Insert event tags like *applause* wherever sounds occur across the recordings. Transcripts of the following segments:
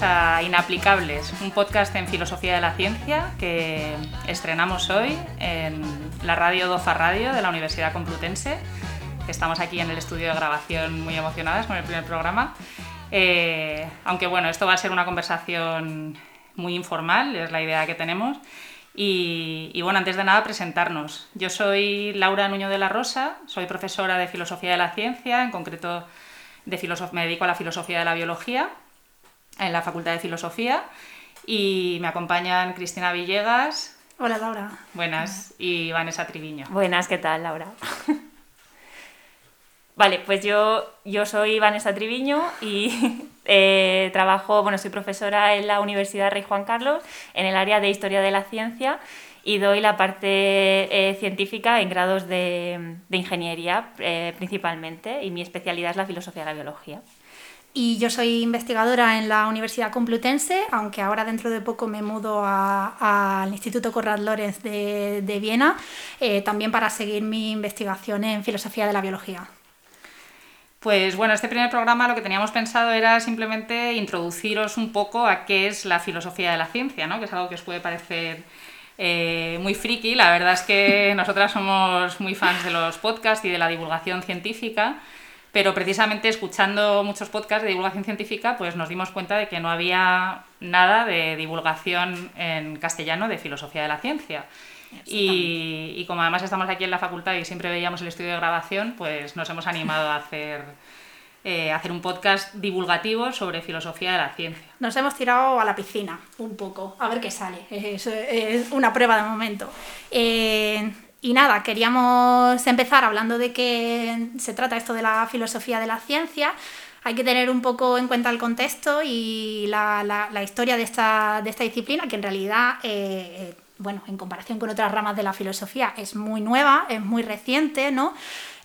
A Inaplicables, un podcast en filosofía de la ciencia que estrenamos hoy en la radio Dofa Radio de la Universidad Complutense. Estamos aquí en el estudio de grabación muy emocionadas con el primer programa. Eh, aunque bueno, esto va a ser una conversación muy informal, es la idea que tenemos. Y, y, bueno, antes de nada, presentarnos. Yo soy Laura Nuño de la Rosa, soy profesora de Filosofía de la Ciencia, en concreto de me dedico a la filosofía de la biología en la Facultad de Filosofía y me acompañan Cristina Villegas. Hola Laura. Buenas. Y Vanessa Triviño. Buenas, ¿qué tal Laura? *laughs* vale, pues yo, yo soy Vanessa Triviño y *laughs* eh, trabajo, bueno, soy profesora en la Universidad Rey Juan Carlos en el área de Historia de la Ciencia y doy la parte eh, científica en grados de, ingeniería eh, principalmente y mi especialidad es la filosofía de la biología. Y yo soy investigadora en la Universidad Complutense, aunque ahora dentro de poco me mudo al Instituto Conrad Lorenz de, de Viena, eh, también para seguir mi investigación en filosofía de la biología. Pues bueno, este primer programa lo que teníamos pensado era simplemente introduciros un poco a qué es la filosofía de la ciencia, ¿no? que es algo que os puede parecer eh, muy friki. La verdad es que *laughs* nosotras somos muy fans de los podcasts y de la divulgación científica, pero precisamente escuchando muchos podcasts de divulgación científica, pues nos dimos cuenta de que no había nada de divulgación en castellano de filosofía de la ciencia. Y, y como además estamos aquí en la facultad y siempre veíamos el estudio de grabación, pues nos hemos animado a hacer eh, hacer un podcast divulgativo sobre filosofía de la ciencia. Nos hemos tirado a la piscina un poco, a ver qué sale. *laughs* Es, es una prueba de momento. Eh, y nada, queríamos empezar hablando de qué se trata esto de la filosofía de la ciencia. Hay que tener un poco en cuenta el contexto y la, la, historia de esta, de esta, disciplina, que en realidad, eh, bueno, en comparación con otras ramas de la filosofía, es muy nueva, es muy reciente, ¿no?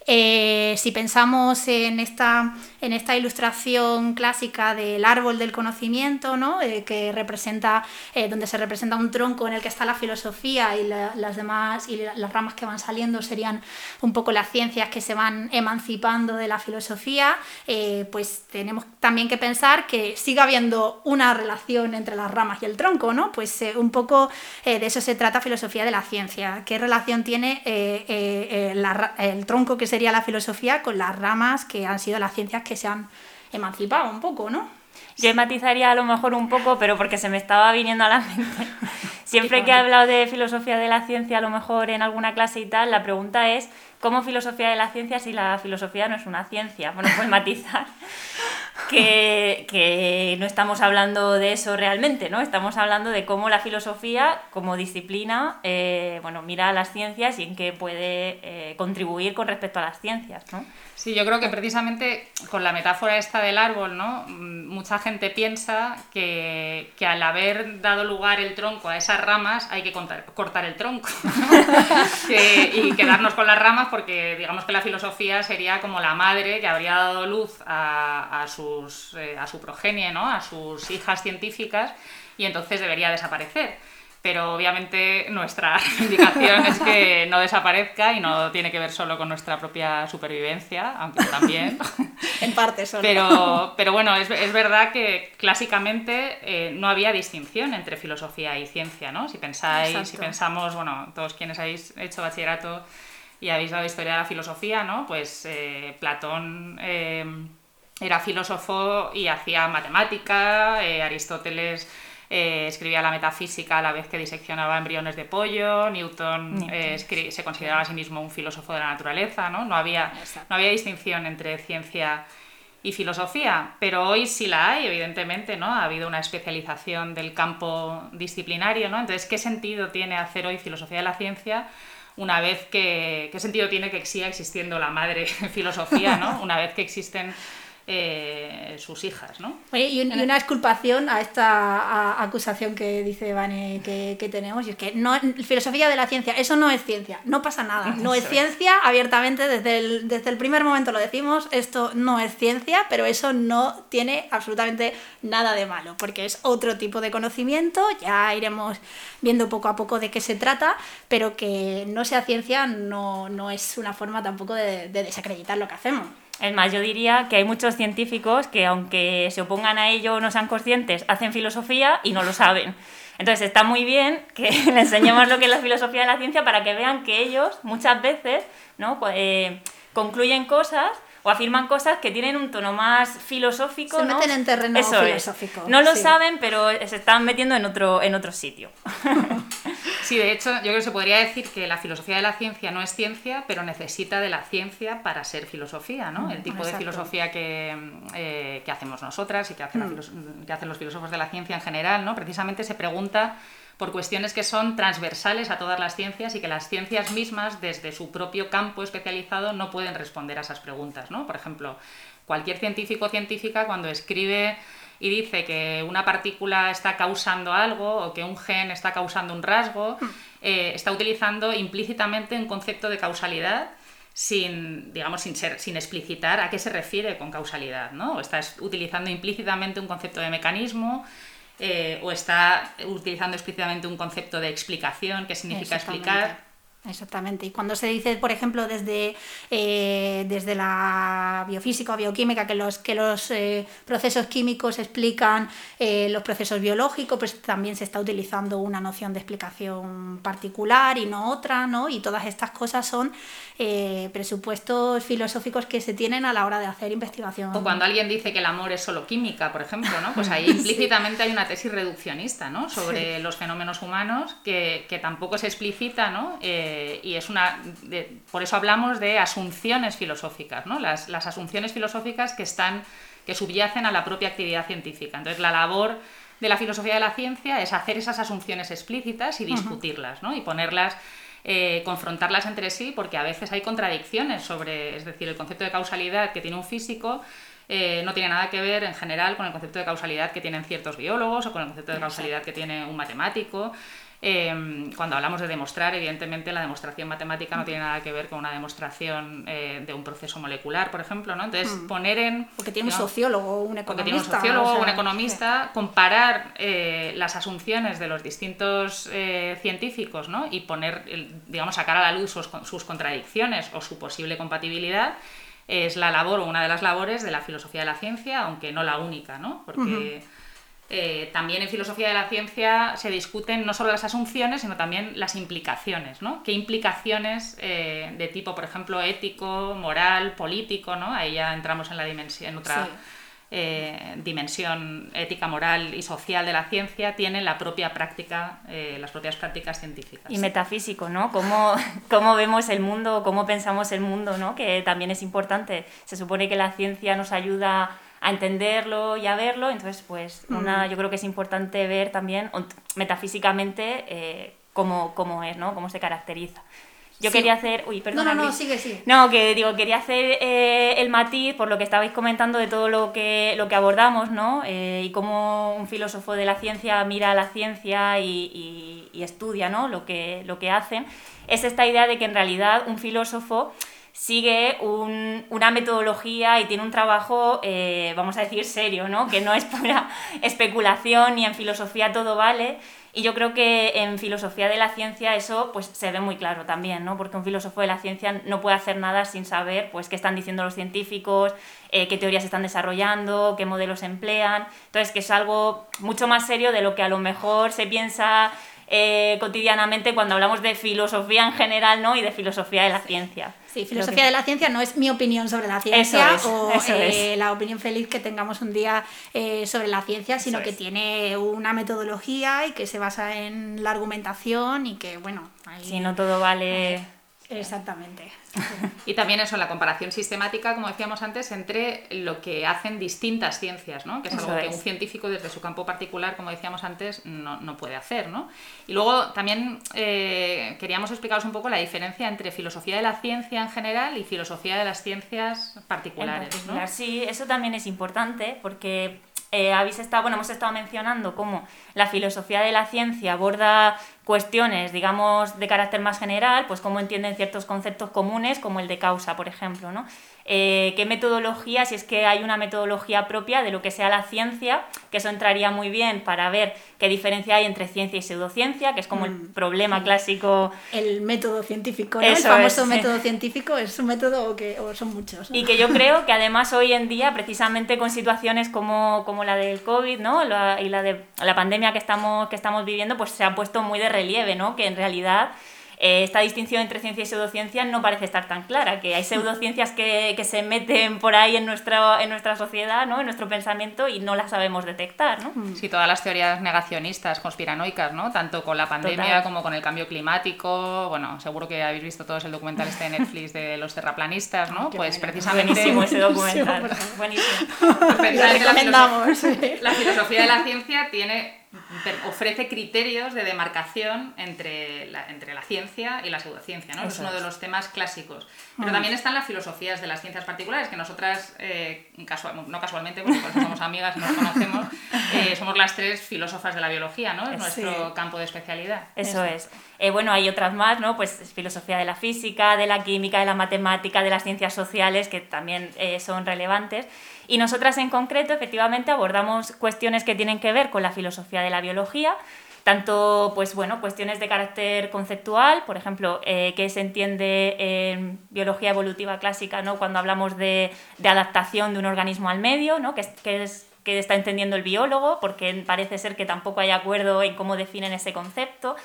Eh, si pensamos en esta, en esta ilustración clásica del árbol del conocimiento, ¿no? Eh, que representa, eh, donde se representa un tronco en el que está la filosofía y las demás y las ramas que van saliendo serían un poco las ciencias que se van emancipando de la filosofía, pues tenemos también que pensar que sigue habiendo una relación entre las ramas y el tronco, ¿no? Pues un poco de eso se trata filosofía de la ciencia. ¿Qué relación tiene el tronco que se sería la filosofía con las ramas que han sido las ciencias que se han emancipado un poco, ¿no? Yo matizaría a lo mejor un poco, pero porque se me estaba viniendo a la mente. *laughs* Siempre que he hablado de filosofía de la ciencia, a lo mejor en alguna clase y tal, la pregunta es, ¿cómo filosofía de la ciencia si la filosofía no es una ciencia? Bueno, pues matizar *laughs* que, que, no estamos hablando de eso realmente, ¿no? Estamos hablando de cómo la filosofía como disciplina, eh, bueno, mira a las ciencias y en qué puede eh, contribuir con respecto a las ciencias, ¿no? Sí, yo creo que precisamente con la metáfora esta del árbol, ¿no? Mucha gente piensa que, que al haber dado lugar el tronco a esas ramas hay que cortar el tronco *laughs* y quedarnos con las ramas porque digamos que la filosofía sería como la madre que habría dado luz a, a su eh, a su progenie, ¿no? a sus hijas científicas, y entonces debería desaparecer. Pero obviamente nuestra *laughs* reivindicación es que no desaparezca y no tiene que ver solo con nuestra propia supervivencia, aunque también. *laughs* en parte solo. Pero, pero bueno, es, es verdad que clásicamente eh, no había distinción entre filosofía y ciencia, ¿no? Si pensáis, si pensamos, bueno, todos quienes habéis hecho bachillerato y habéis dado historia de la filosofía, ¿no? Pues eh, Platón era filósofo y hacía matemática, eh, Aristóteles eh, escribía la metafísica a la vez que diseccionaba embriones de pollo, Newton eh, se consideraba a sí mismo un filósofo de la naturaleza, ¿no? No había, no había distinción entre ciencia y filosofía, pero hoy sí la hay, evidentemente, ¿no? Ha habido una especialización del campo disciplinario, ¿no? Entonces, ¿qué sentido tiene hacer hoy filosofía de la ciencia? Una vez que, ¿qué sentido tiene que siga existiendo la madre *laughs* filosofía, ¿no? Una vez que existen eh, sus hijas, ¿no? y, una exculpación a esta acusación que dice Vane que, tenemos, y es que no, filosofía de la ciencia, eso no es ciencia, no pasa nada, *laughs* no es ciencia, abiertamente desde el, desde el primer momento lo decimos, esto no es ciencia, pero eso no tiene absolutamente nada de malo, porque es otro tipo de conocimiento, ya iremos viendo poco a poco de qué se trata, pero que no sea ciencia no, no es una forma tampoco de desacreditar lo que hacemos. Es más, yo diría que hay muchos científicos que aunque se opongan a ello o no sean conscientes, hacen filosofía y no lo saben. Entonces está muy bien que *laughs* le enseñemos lo que es la filosofía de la ciencia para que vean que ellos muchas veces ¿no? Eh, concluyen cosas o afirman cosas que tienen un tono más filosófico. Se meten en terreno filosófico. No lo saben, pero se están metiendo en otro, en otro sitio. *laughs* Sí, de hecho, yo creo que se podría decir que la filosofía de la ciencia no es ciencia, pero necesita de la ciencia para ser filosofía, ¿no? El tipo de filosofía que, eh, que, hacemos nosotras y que hacen, mm. que hacen los filósofos de la ciencia en general, ¿no? Precisamente se pregunta por cuestiones que son transversales a todas las ciencias y que las ciencias mismas, desde su propio campo especializado, no pueden responder a esas preguntas. ¿no? Por ejemplo, cualquier científico o científica cuando escribe y dice que una partícula está causando algo o que un gen está causando un rasgo, eh, está utilizando implícitamente un concepto de causalidad sin, digamos, sin, ser, sin explicitar a qué se refiere con causalidad, ¿no? O está utilizando implícitamente un concepto de mecanismo eh, o está utilizando explícitamente un concepto de explicación, que significa explicar. Exactamente. Y cuando se dice, por ejemplo, desde, eh, desde la biofísica o bioquímica, que los, que los eh, procesos químicos explican eh, los procesos biológicos, pues también se está utilizando una noción de explicación particular y no otra, ¿no? Y todas estas cosas son presupuestos filosóficos que se tienen a la hora de hacer investigación. O cuando alguien dice que el amor es solo química, por ejemplo, ¿no? Pues ahí *laughs* implícitamente hay una tesis reduccionista, ¿no? Sobre los fenómenos humanos que, que tampoco se explicita, ¿no? Eh, y es una, por eso hablamos de asunciones filosóficas, ¿no? las, las, asunciones filosóficas que, están, que subyacen a la propia actividad científica. Entonces, la labor de la filosofía de la ciencia es hacer esas asunciones explícitas y discutirlas, ¿no? y ponerlas, eh, confrontarlas entre sí, porque a veces hay contradicciones sobre, es decir, el concepto de causalidad que tiene un físico eh, no tiene nada que ver en general con el concepto de causalidad que tienen ciertos biólogos o con el concepto de causalidad que tiene un matemático. Em, cuando hablamos de demostrar, evidentemente la demostración matemática no tiene nada que ver con una demostración eh, de un proceso molecular, por ejemplo, ¿no? Entonces, hmm. poner en... Porque tiene un sociólogo, un economista. tiene un sociólogo, o un economista, comparar eh, las asunciones de los distintos eh, científicos, ¿no? Y poner, digamos, sacar a la luz sus, sus contradicciones o su posible compatibilidad es la labor o una de las labores de la filosofía de la ciencia, aunque no la única, ¿no? Porque... Eh, también en filosofía de la ciencia se discuten no solo las asunciones, sino también las implicaciones, ¿no? ¿Qué implicaciones eh, de tipo, por ejemplo, ético, moral, político, ¿no? Ahí ya entramos en, la dimensión, en otra eh, dimensión ética, moral y social de la ciencia, tiene la propia práctica, las propias prácticas científicas. Y metafísico, ¿no? Cómo, *laughs* cómo vemos el mundo, cómo pensamos el mundo, ¿no? Que también es importante. Se supone que la ciencia nos ayuda a entenderlo y a verlo. Entonces, pues, una, yo creo que es importante ver también metafísicamente eh, cómo, cómo, es, ¿no? Cómo se caracteriza. Yo quería hacer. Uy, perdón. No, no, no, sigue, sigue. No, que digo, quería hacer eh, el matiz por lo que estabais comentando de todo lo que, lo que abordamos, ¿no? Eh, y cómo un filósofo de la ciencia mira a la ciencia y, y, estudia, ¿no? Lo que, lo que hacen. Es esta idea de que en realidad un filósofo sigue una metodología y tiene un trabajo, eh, vamos a decir, serio, ¿no? que no es pura *laughs* especulación y en filosofía todo vale. Y yo creo que en filosofía de la ciencia eso pues, se ve muy claro también, ¿no? porque un filósofo de la ciencia no puede hacer nada sin saber pues, qué están diciendo los científicos, eh, qué teorías están desarrollando, qué modelos emplean. Entonces, que es algo mucho más serio de lo que a lo mejor se piensa eh, cotidianamente cuando hablamos de filosofía en general ¿no? y de filosofía de la ciencia. Sí, filosofía de la ciencia no es mi opinión sobre la ciencia o *laughs* eh, la opinión feliz que tengamos un día eh, sobre la ciencia, sino que tiene una metodología y que se basa en la argumentación y que, bueno... Si no todo vale Exactamente. y también eso, la comparación sistemática, como decíamos antes, entre lo que hacen distintas ciencias, ¿no? que es algo que un científico desde su campo particular, como decíamos antes, no, puede hacer. ¿no? Y luego también eh, queríamos explicaros un poco la diferencia entre filosofía de la ciencia en general y filosofía de las ciencias particulares. Sí, eso también es importante porque eh, habéis estado, bueno, hemos estado mencionando cómo la filosofía de la ciencia aborda cuestiones, digamos, de carácter más general, pues cómo entienden ciertos conceptos comunes, como el de causa, por ejemplo, ¿no? eh, qué metodología, si es que hay una metodología propia de lo que sea la ciencia, que eso entraría muy bien para ver qué diferencia hay entre ciencia y pseudociencia, que es como el mm, problema clásico. El método científico, ¿no? el famoso método científico es un método que o son muchos. Y que yo creo que además hoy en día, precisamente con situaciones como, como la del COVID ¿no? y la de la pandemia que estamos, que estamos viviendo, pues se ha puesto muy de relieve, ¿no? que en realidad eh, esta distinción entre ciencia y pseudociencia no parece estar tan clara, que hay pseudociencias que, que se meten por ahí en, nuestra en nuestra sociedad, ¿no? en nuestro pensamiento y no las sabemos detectar. ¿no? Sí, todas las teorías negacionistas, conspiranoicas, ¿no? tanto con la pandemia como con el cambio climático. Bueno, seguro que habéis visto todos el documental este de Netflix de los terraplanistas, ¿no? pues precisamente... Buenísimo ese *laughs* documental, buenísimo. precisamente la, la filosofía de la ciencia tiene ofrece criterios de demarcación entre la, entre la ciencia y la pseudociencia, ¿no? es uno de los temas clásicos. Pero mm. también están las filosofías de las ciencias particulares, que nosotras, eh, no casualmente, porque somos amigas y nos conocemos, *laughs* eh, somos las tres filósofas de la biología, ¿no? Es nuestro campo de especialidad. Eso, es. Eh, bueno, hay otras más, ¿no? Pues filosofía de la física, de la química, de la matemática, de las ciencias sociales, que también son relevantes. Y nosotras en concreto, efectivamente, abordamos cuestiones que tienen que ver con la filosofía de la biología, tanto pues bueno, cuestiones de carácter conceptual, por ejemplo, eh, qué se entiende en biología evolutiva clásica, ¿no? cuando hablamos de, de adaptación de un organismo al medio, ¿no? que, que es que está entendiendo el biólogo, porque parece ser que tampoco hay acuerdo en cómo definen ese concepto.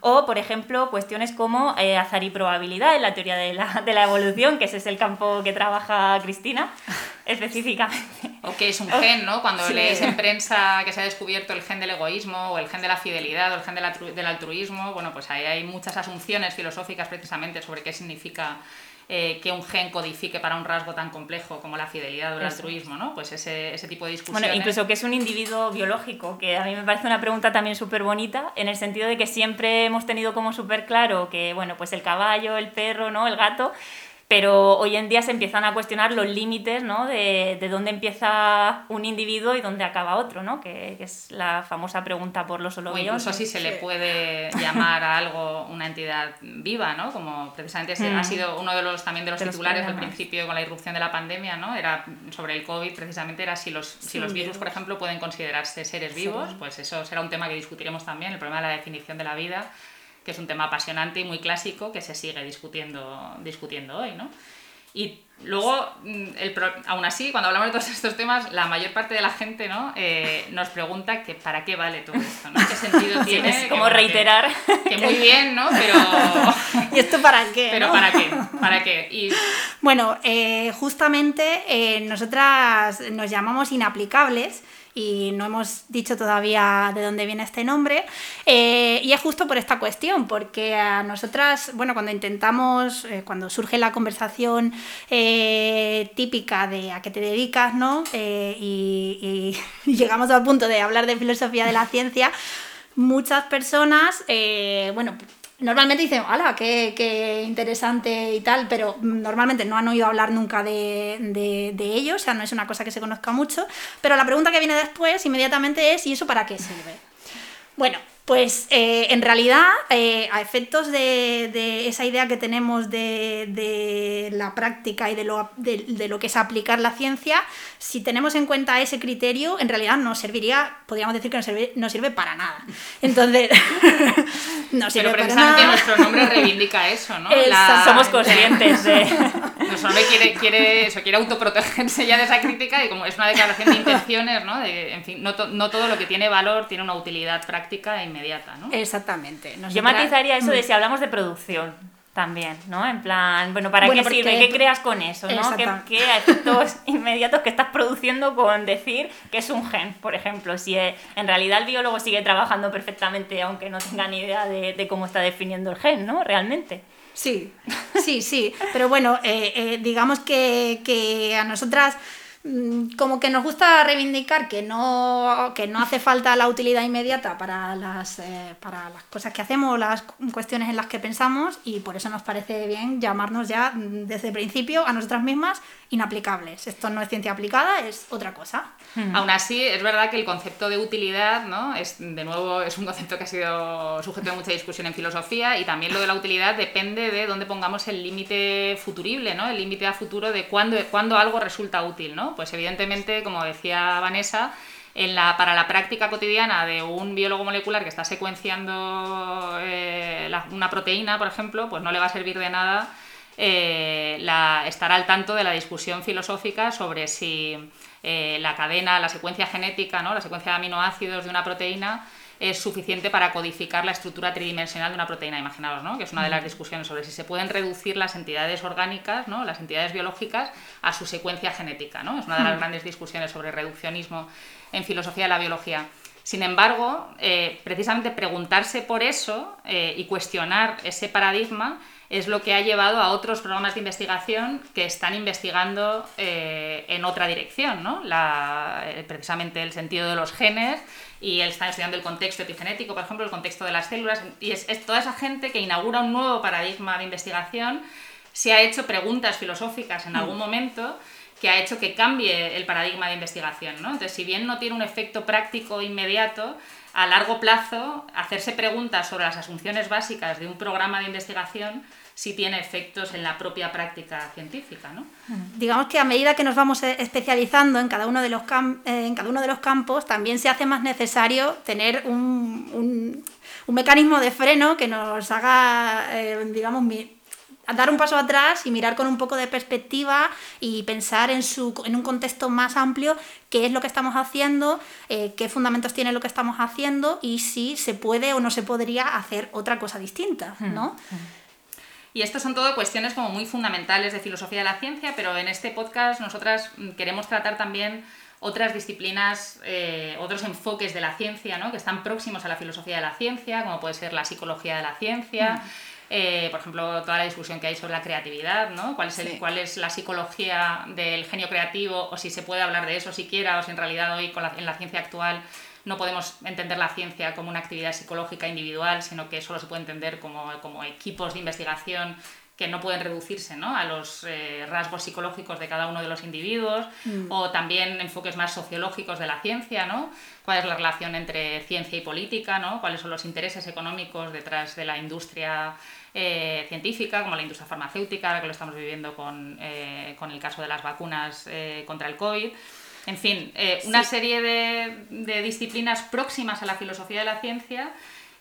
O, por ejemplo, cuestiones como eh, azar y probabilidad en la teoría de la, de la, evolución, que ese es el campo que trabaja Cristina *laughs* específicamente. O que es un gen, ¿no? Cuando lees en prensa que se ha descubierto el gen del egoísmo o el gen de la fidelidad o el gen del altruismo, bueno, pues ahí hay muchas asunciones filosóficas precisamente sobre qué significa eh, que un gen codifique para un rasgo tan complejo como la fidelidad o el altruismo, ¿no? Pues ese, ese tipo de discusiones. Bueno, incluso que es un individuo biológico, que a mí me parece una pregunta también súper bonita, en el sentido de que siempre hemos tenido como súper claro que, bueno, pues el caballo, el perro, ¿no? El gato pero hoy en día se empiezan a cuestionar los límites ¿no? de, de, dónde empieza un individuo y dónde acaba otro, ¿no? que, que es la famosa pregunta por los holobiontes. incluso si se le puede *laughs* llamar a algo una entidad viva, ¿no? como precisamente ha mm. sido uno de los, también de los titulares al principio con la irrupción de la pandemia, ¿no? era sobre el COVID precisamente, era si los, si los virus, por ejemplo, pueden considerarse seres vivos, pues eso será un tema que discutiremos también, el problema de la definición de la vida que es un tema apasionante y muy clásico que se sigue discutiendo, discutiendo hoy, ¿no? Y luego, mm, el, aún así, cuando hablamos de todos estos temas, la mayor parte de la gente ¿no? Eh, nos pregunta que para qué vale todo esto, ¿no? ¿Qué sentido tiene? es como reiterar. Que, muy bien, ¿no? Pero... *laughs* ¿Y esto para qué? Pero ¿para qué? ¿Para qué? Y... Bueno, eh, justamente eh, nosotras nos llamamos inaplicables y no hemos dicho todavía de dónde viene este nombre. Eh, y es justo por esta cuestión, porque a nosotras, bueno, cuando intentamos, eh, cuando surge la conversación eh, típica de a qué te dedicas, ¿no? Y, y, *laughs* llegamos al punto de hablar de filosofía de la ciencia, muchas personas, bueno, normalmente dicen, ¡hala, qué, qué, interesante y tal! Pero normalmente no han oído hablar nunca de, de, de, ello, o sea, no es una cosa que se conozca mucho. Pero la pregunta que viene después inmediatamente es, ¿y eso para qué sirve? Bueno, pues eh, en realidad, eh, a efectos de, esa idea que tenemos de, la práctica y de lo, de, lo, que es aplicar la ciencia, si tenemos en cuenta ese criterio, en realidad nos serviría, podríamos decir que no sirve, no sirve para nada. Entonces, *laughs* no sirve Pero para que nuestro nombre reivindica eso, ¿no? *laughs* Somos *laughs* conscientes de... Quiere, quiere, eso, quiere autoprotegerse ya de esa crítica y como es una declaración de intenciones, ¿no? De, en fin, no, no todo lo que tiene valor tiene una utilidad práctica inmediata ¿no? Exactamente. Yo matizaría eso de mm. si hablamos de producción también, ¿no? En plan, bueno, ¿para qué sirve? ¿Qué creas con eso? ¿no? ¿Qué, ¿Qué, efectos *laughs* inmediatos que estás produciendo con decir que es un gen, por ejemplo? Si eh, en realidad el biólogo sigue trabajando perfectamente aunque no tenga ni idea de, cómo está definiendo el gen, ¿no? Realmente. Sí, sí, sí. Pero bueno, eh, eh, digamos que, que a nosotras Mm, como que nos gusta reivindicar que no, que no hace falta la utilidad inmediata para las, eh, para las cosas que hacemos, las cuestiones en las que pensamos y por eso nos parece bien llamarnos ya mm, desde el principio a nosotras mismas inaplicables. Esto no es ciencia aplicada, es otra cosa. Hmm. Aún así, es verdad que el concepto de utilidad, ¿no? Es, de nuevo, es un concepto que ha sido sujeto de mucha discusión en filosofía y también lo de la utilidad depende de dónde pongamos el límite futurible, ¿no? El límite a futuro de cuándo, cuándo algo resulta útil, ¿no? Pues evidentemente, como decía Vanessa, en la, para la práctica cotidiana de un biólogo molecular que está secuenciando eh, una proteína, por ejemplo, pues no le va a servir de nada eh, la, estar al tanto de la discusión filosófica sobre si eh, la cadena, la secuencia genética, ¿no? la secuencia de aminoácidos de una proteína es suficiente para codificar la estructura tridimensional de una proteína, imaginaos, ¿no? que es una de las discusiones sobre si se pueden reducir las entidades orgánicas, ¿no? las entidades biológicas, a su secuencia genética. ¿no? Es una de las grandes discusiones sobre reduccionismo en filosofía de la biología. Sin embargo, eh, precisamente preguntarse por eso y cuestionar ese paradigma es lo que ha llevado a otros programas de investigación que están investigando eh, en otra dirección, ¿no? Eh, precisamente el sentido de los genes y están estudiando el contexto epigenético, por ejemplo, el contexto de las células, y es, toda esa gente que inaugura un nuevo paradigma de investigación, se ha hecho preguntas filosóficas en algún mm. momento que ha hecho que cambie el paradigma de investigación. ¿no? Entonces, si bien no tiene un efecto práctico inmediato, a largo plazo, hacerse preguntas sobre las asunciones básicas de un programa de investigación sí tiene efectos en la propia práctica científica. ¿no? Digamos que a medida que nos vamos e-, especializando en cada uno de los, eh, en cada uno de los campos, también se hace más necesario tener un, un, un mecanismo de freno que nos haga, eh, digamos, dar un paso atrás y mirar con un poco de perspectiva y pensar en, su, en un contexto más amplio qué es lo que estamos haciendo, eh, qué fundamentos tiene lo que estamos haciendo y si se puede o no se podría hacer otra cosa distinta, ¿no? Y estas son todo cuestiones como muy fundamentales de filosofía de la ciencia, pero en este podcast nosotras queremos tratar también otras disciplinas, eh, otros enfoques de la ciencia, ¿no? que están próximos a la filosofía de la ciencia, como puede ser la psicología de la ciencia, mm. Eh, por ejemplo, toda la discusión que hay sobre la creatividad, ¿no? ¿Cuál es, el, cuál es la psicología del genio creativo, o si se puede hablar de eso siquiera, o si en realidad hoy con en la ciencia actual no podemos entender la ciencia como una actividad psicológica individual, sino que solo se puede entender como, como equipos de investigación que no pueden reducirse ¿no? a los eh, rasgos psicológicos de cada uno de los individuos, mm. o también enfoques más sociológicos de la ciencia, ¿no? cuál es la relación entre ciencia y política, ¿no? cuáles son los intereses económicos detrás de la industria eh, científica, como la industria farmacéutica, ahora que lo estamos viviendo con, eh, con el caso de las vacunas contra el COVID. En fin, eh, una serie de, disciplinas próximas a la filosofía de la ciencia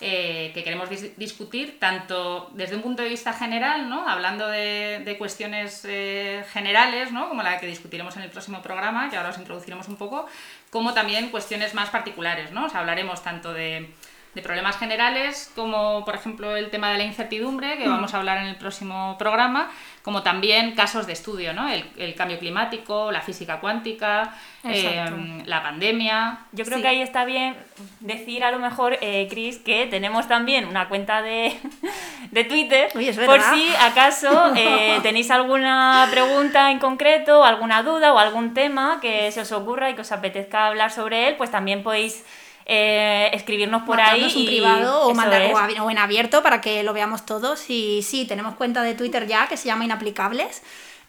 eh, que queremos discutir, tanto desde un punto de vista general, ¿no? hablando de, cuestiones eh, generales, ¿no? como la que discutiremos en el próximo programa, que ahora os introduciremos un poco, como también cuestiones más particulares. ¿no? hablaremos tanto de de problemas generales, como por ejemplo el tema de la incertidumbre, que mm. vamos a hablar en el próximo programa, como también casos de estudio, ¿no? el, cambio climático, la física cuántica, em, la pandemia. Yo creo que ahí está bien decir a lo mejor, eh, Cris, que tenemos también una cuenta de, *laughs* de Twitter, por si acaso eh, *laughs* tenéis alguna pregunta en concreto, alguna duda o algún tema que se os ocurra y que os apetezca hablar sobre él, pues también podéis eh, escribirnos por ahí. un privado o, mandar, o en abierto para que lo veamos todos. Y sí, tenemos cuenta de Twitter ya que se llama Inaplicables.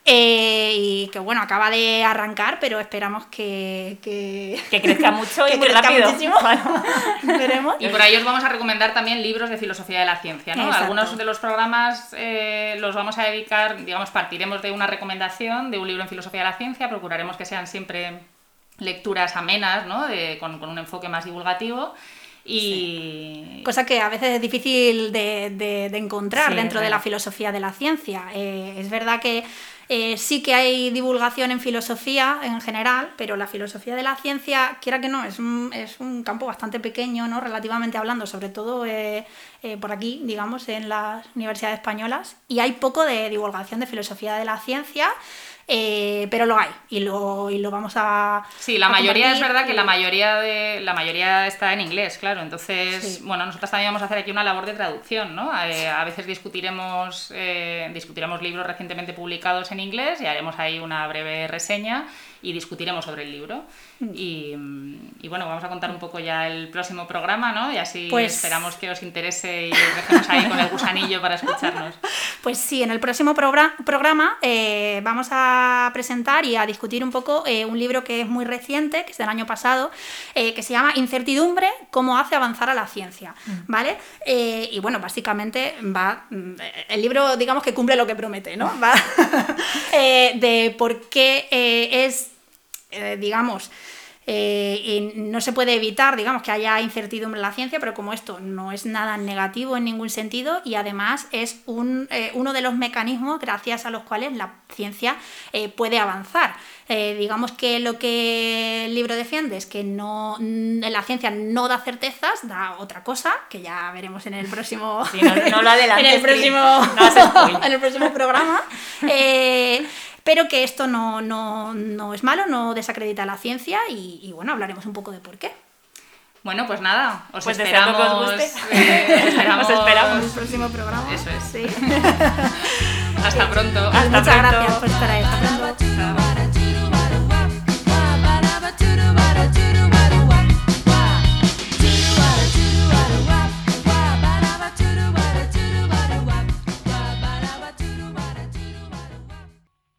Eh, y que bueno, acaba de arrancar, pero esperamos que, que, crezca *laughs* mucho y muy rápido. *laughs* Y por ahí os vamos a recomendar también libros de filosofía de la ciencia. ¿no? Algunos de los programas eh, los vamos a dedicar, digamos, partiremos de una recomendación de un libro en filosofía de la ciencia, procuraremos que sean siempre lecturas amenas, ¿no? con, un enfoque más divulgativo. Y... Cosa que a veces es difícil de, encontrar dentro de la filosofía de la ciencia. Eh, es verdad que eh, sí que hay divulgación en filosofía en general, pero la filosofía de la ciencia, quiera que no, es un, es un campo bastante pequeño, ¿no? relativamente hablando, sobre todo eh, por aquí, digamos, en las universidades españolas, y hay poco de divulgación de filosofía de la ciencia. Eh, pero lo hay y lo, y lo vamos a. Sí, la mayoría es verdad que la mayoría de la mayoría está en inglés, claro. Entonces, bueno, nosotros también vamos a hacer aquí una labor de traducción, ¿no? Eh, a veces discutiremos, eh, discutiremos libros recientemente publicados en inglés y haremos ahí una breve reseña y discutiremos sobre el libro. Mm. Y, y, bueno, vamos a contar un poco ya el próximo programa, ¿no? Y así pues esperamos que os interese y os dejemos ahí con el gusanillo para escucharnos. *laughs* Pues sí, en el próximo programa eh, vamos a presentar y a discutir un poco eh, un libro que es muy reciente, que es del año pasado, eh, que se llama Incertidumbre, cómo hace avanzar a la ciencia, mm. ¿vale? y bueno, básicamente va, mm, el libro digamos que cumple lo que promete, ¿no? Va *laughs* de por qué es, digamos, eh, y no se puede evitar, digamos, que haya incertidumbre en la ciencia, pero como esto no es nada negativo en ningún sentido y además es un, eh, uno de los mecanismos gracias a los cuales la ciencia eh, puede avanzar. digamos que lo que el libro defiende es que no, la ciencia no da certezas, da otra cosa, que ya veremos en el próximo, no, lo *laughs* en el próximo, *laughs* en el próximo programa *laughs* pero que esto no, no, no es malo, no desacredita la ciencia y, bueno, hablaremos un poco de por qué. Bueno, pues nada, os pues esperamos. *laughs* Eh, esperamos. os esperamos. el próximo programa. Eso es. *laughs* Hasta pronto. Muchas gracias por estar ahí.